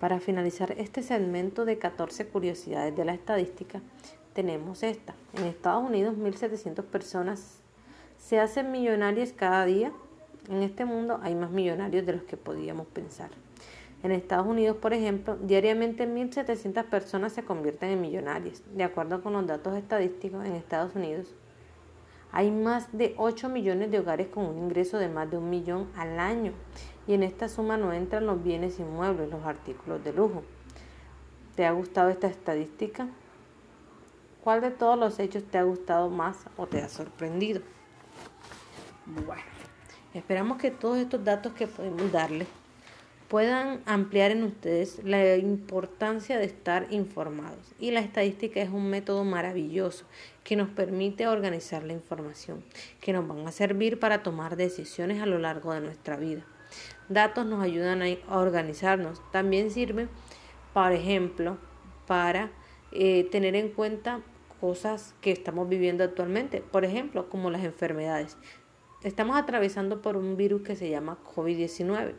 Para finalizar este segmento de 14 curiosidades de la estadística, tenemos esta. En Estados Unidos, 1.700 personas se hacen millonarias cada día. En este mundo hay más millonarios de los que podíamos pensar. En Estados Unidos, por ejemplo, diariamente 1.700 personas se convierten en millonarias. De acuerdo con los datos estadísticos, en Estados Unidos hay más de 8 millones de hogares con un ingreso de más de un millón al año. Y en esta suma no entran los bienes inmuebles, los artículos de lujo. ¿Te ha gustado esta estadística? ¿Cuál de todos los hechos te ha gustado más o te ha sorprendido? Bueno, esperamos que todos estos datos que podemos darles puedan ampliar en ustedes la importancia de estar informados. Y la estadística es un método maravilloso que nos permite organizar la información, que nos van a servir para tomar decisiones a lo largo de nuestra vida. Datos nos ayudan a organizarnos. También sirven, por ejemplo, para eh, tener en cuenta cosas que estamos viviendo actualmente, por ejemplo, como las enfermedades. Estamos atravesando por un virus que se llama COVID-19,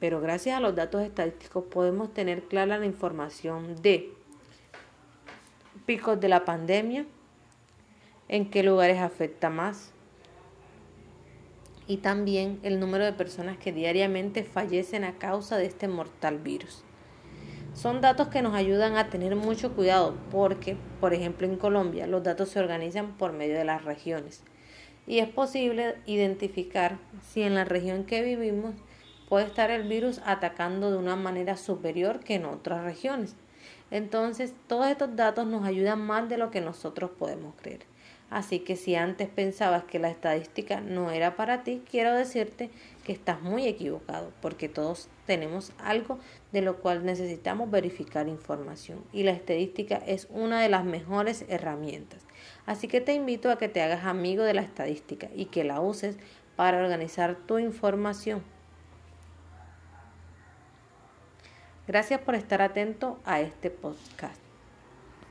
pero gracias a los datos estadísticos podemos tener clara la información de picos de la pandemia, en qué lugares afecta más y también el número de personas que diariamente fallecen a causa de este mortal virus. Son datos que nos ayudan a tener mucho cuidado porque, por ejemplo, en Colombia los datos se organizan por medio de las regiones y es posible identificar si en la región que vivimos puede estar el virus atacando de una manera superior que en otras regiones. Entonces, todos estos datos nos ayudan más de lo que nosotros podemos creer. Así que si antes pensabas que la estadística no era para ti, quiero decirte que estás muy equivocado, porque todos tenemos algo de lo cual necesitamos verificar información y la estadística es una de las mejores herramientas. Así que te invito a que te hagas amigo de la estadística y que la uses para organizar tu información. Gracias por estar atento a este podcast.